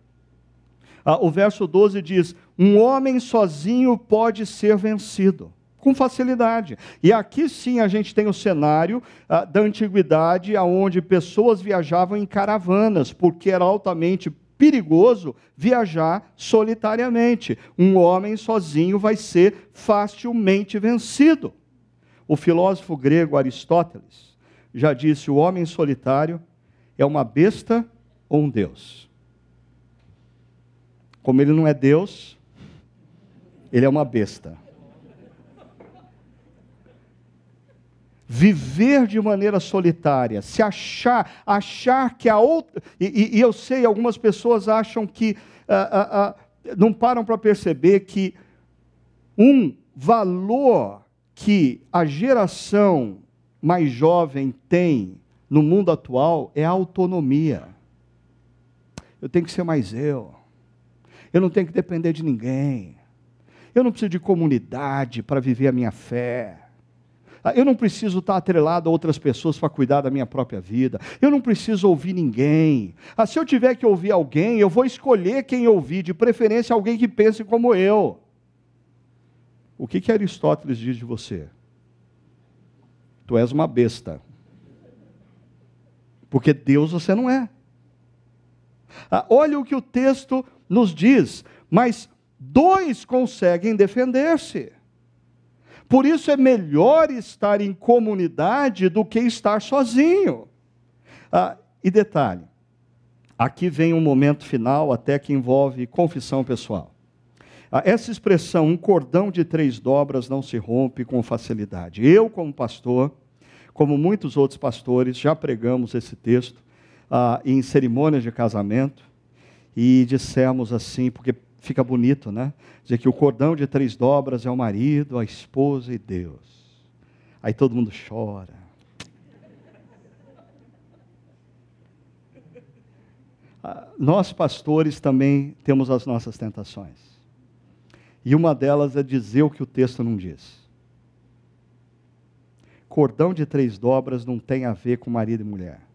Ah, o verso 12 diz: Um homem sozinho pode ser vencido com facilidade. E aqui sim a gente tem o cenário ah, da antiguidade, onde pessoas viajavam em caravanas, porque era altamente perigoso viajar solitariamente. Um homem sozinho vai ser facilmente vencido. O filósofo grego Aristóteles já disse: o homem solitário é uma besta ou um Deus. Como ele não é Deus, ele é uma besta. Viver de maneira solitária, se achar, achar que a outra. E, e eu sei, algumas pessoas acham que. Ah, ah, ah, não param para perceber que um valor que a geração mais jovem tem no mundo atual é a autonomia. Eu tenho que ser mais eu. Eu não tenho que depender de ninguém. Eu não preciso de comunidade para viver a minha fé. Ah, eu não preciso estar atrelado a outras pessoas para cuidar da minha própria vida. Eu não preciso ouvir ninguém. Ah, se eu tiver que ouvir alguém, eu vou escolher quem ouvir, de preferência alguém que pense como eu. O que, que Aristóteles diz de você? Tu és uma besta. Porque Deus você não é. Ah, olha o que o texto nos diz. Mas dois conseguem defender-se. Por isso é melhor estar em comunidade do que estar sozinho. Ah, e detalhe: aqui vem um momento final, até que envolve confissão pessoal. Ah, essa expressão, um cordão de três dobras não se rompe com facilidade. Eu, como pastor, como muitos outros pastores, já pregamos esse texto ah, em cerimônias de casamento e dissemos assim, porque fica bonito, né? Dizer que o cordão de três dobras é o marido, a esposa e Deus. Aí todo mundo chora. Ah, nós, pastores, também temos as nossas tentações. E uma delas é dizer o que o texto não diz. Cordão de três dobras não tem a ver com marido e mulher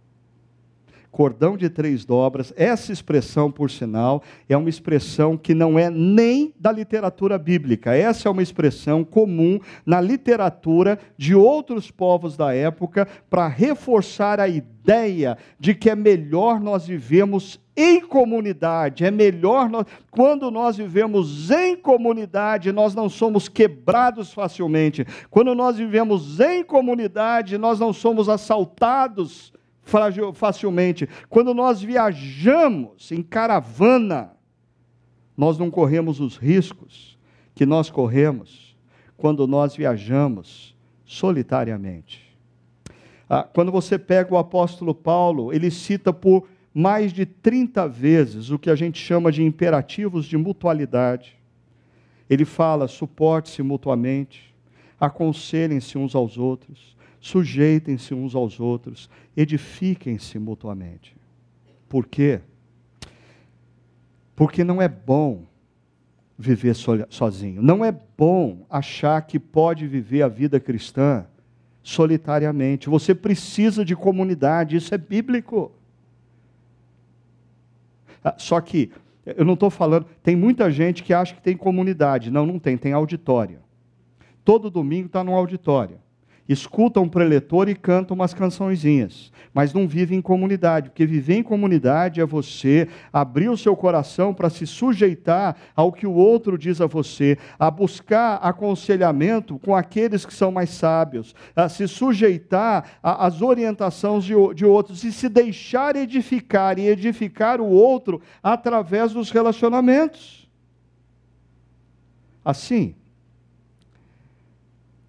cordão de três dobras, essa expressão, por sinal, é uma expressão que não é nem da literatura bíblica. Essa é uma expressão comum na literatura de outros povos da época para reforçar a ideia de que é melhor nós vivemos em comunidade, é melhor nós, quando nós vivemos em comunidade, nós não somos quebrados facilmente. Quando nós vivemos em comunidade, nós não somos assaltados facilmente. Quando nós viajamos em caravana, nós não corremos os riscos que nós corremos quando nós viajamos solitariamente. Ah, quando você pega o apóstolo Paulo, ele cita por mais de 30 vezes o que a gente chama de imperativos de mutualidade. Ele fala: suporte-se mutuamente, aconselhem-se uns aos outros, sujeitem-se uns aos outros, edifiquem-se mutuamente. Por quê? Porque não é bom viver sozinho. Não é bom achar que pode viver a vida cristã solitariamente. Você precisa de comunidade, isso é bíblico. Ah, só que, eu não estou falando, tem muita gente que acha que tem comunidade. Não, não tem, tem auditório. Todo domingo está no auditório. Escutam um preletor e cantam umas cançõezinhas, mas não vivem em comunidade, porque viver em comunidade é você abrir o seu coração para se sujeitar ao que o outro diz a você, a buscar aconselhamento com aqueles que são mais sábios, a se sujeitar às orientações de, de outros e se deixar edificar e edificar o outro através dos relacionamentos. Assim,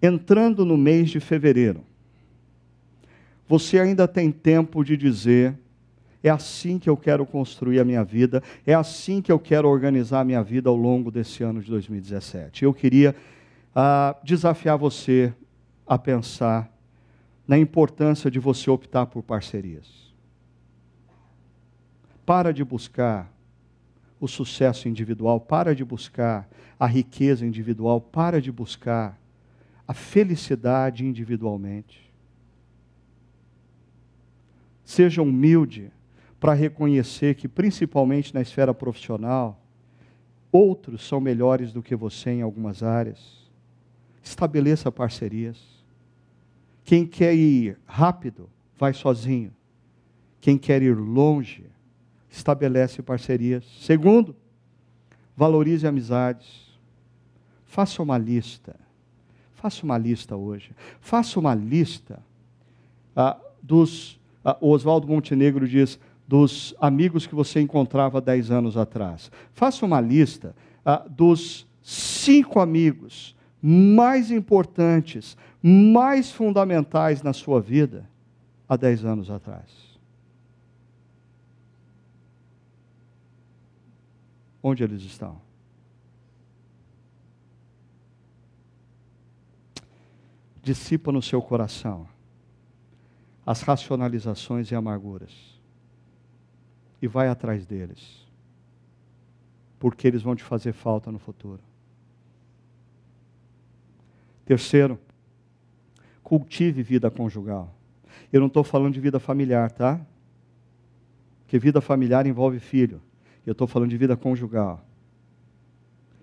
entrando no mês de fevereiro, você ainda tem tempo de dizer: é assim que eu quero construir a minha vida, é assim que eu quero organizar a minha vida ao longo desse ano de 2017. Eu queria ah, desafiar você a pensar na importância de você optar por parcerias. Para de buscar o sucesso individual, para de buscar a riqueza individual, para de buscar a felicidade individualmente. Seja humilde para reconhecer que, principalmente na esfera profissional, outros são melhores do que você em algumas áreas. Estabeleça parcerias. Quem quer ir rápido, vai sozinho. Quem quer ir longe, estabelece parcerias. Segundo, valorize amizades. Faça uma lista Faça uma lista hoje. Faça uma lista ah, dos. Ah, Oswaldo Montenegro diz dos amigos que você encontrava dez anos atrás. Faça uma lista ah, dos cinco amigos mais importantes, mais fundamentais na sua vida há dez anos atrás. Onde eles estão? Dissipa no seu coração as racionalizações e amarguras e vai atrás deles, porque eles vão te fazer falta no futuro. Terceiro, cultive vida conjugal. Eu não estou falando de vida familiar, tá? Porque vida familiar envolve filho. Eu estou falando de vida conjugal.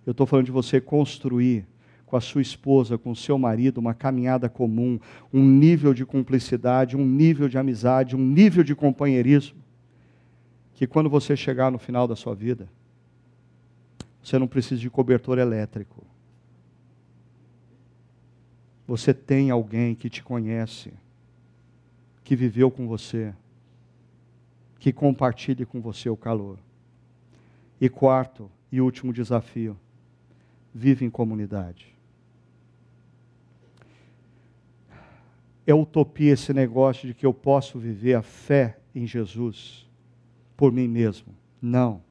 Eu estou falando de você construir com a sua esposa, com o seu marido, uma caminhada comum, um nível de cumplicidade, um nível de amizade, um nível de companheirismo, que quando você chegar no final da sua vida, você não precisa de cobertor elétrico. Você tem alguém que te conhece, que viveu com você, que compartilhe com você o calor. E quarto e último desafio: vive em comunidade. É utopia esse negócio de que eu posso viver a fé em Jesus por mim mesmo. Não.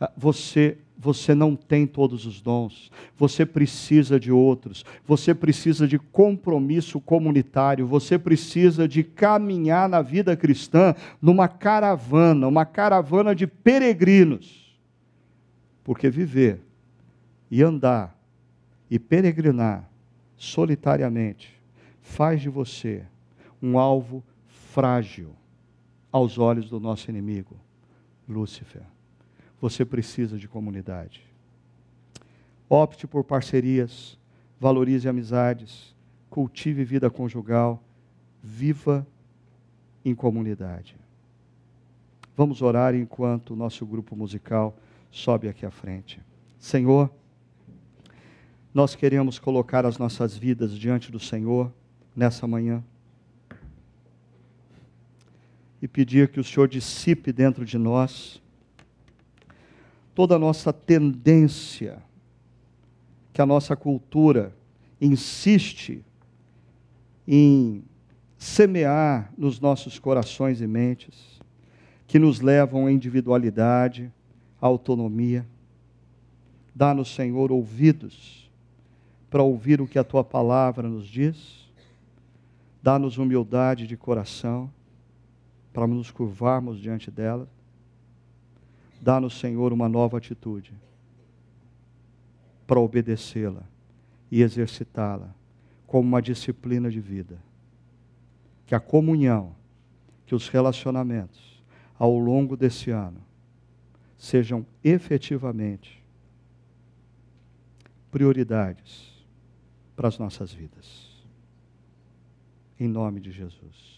Ah, você você não tem todos os dons, você precisa de outros, você precisa de compromisso comunitário, você precisa de caminhar na vida cristã numa caravana, uma caravana de peregrinos. Porque viver e andar e peregrinar solitariamente faz de você um alvo frágil aos olhos do nosso inimigo, Lúcifer. Você precisa de comunidade. Opte por parcerias, valorize amizades, cultive vida conjugal, viva em comunidade. Vamos orar enquanto o nosso grupo musical sobe aqui à frente. Senhor, nós queremos colocar as nossas vidas diante do Senhor nessa manhã. E pedir que o Senhor dissipe dentro de nós toda a nossa tendência, que a nossa cultura insiste em semear nos nossos corações e mentes, que nos levam à individualidade, à autonomia. Dá-nos, Senhor, ouvidos para ouvir o que a tua palavra nos diz Dá-nos humildade de coração para nos curvarmos diante dela. Dá-nos, Senhor, uma nova atitude para obedecê-la e exercitá-la como uma disciplina de vida. Que a comunhão, que os relacionamentos ao longo desse ano sejam efetivamente prioridades para as nossas vidas. Em nome de Jesus.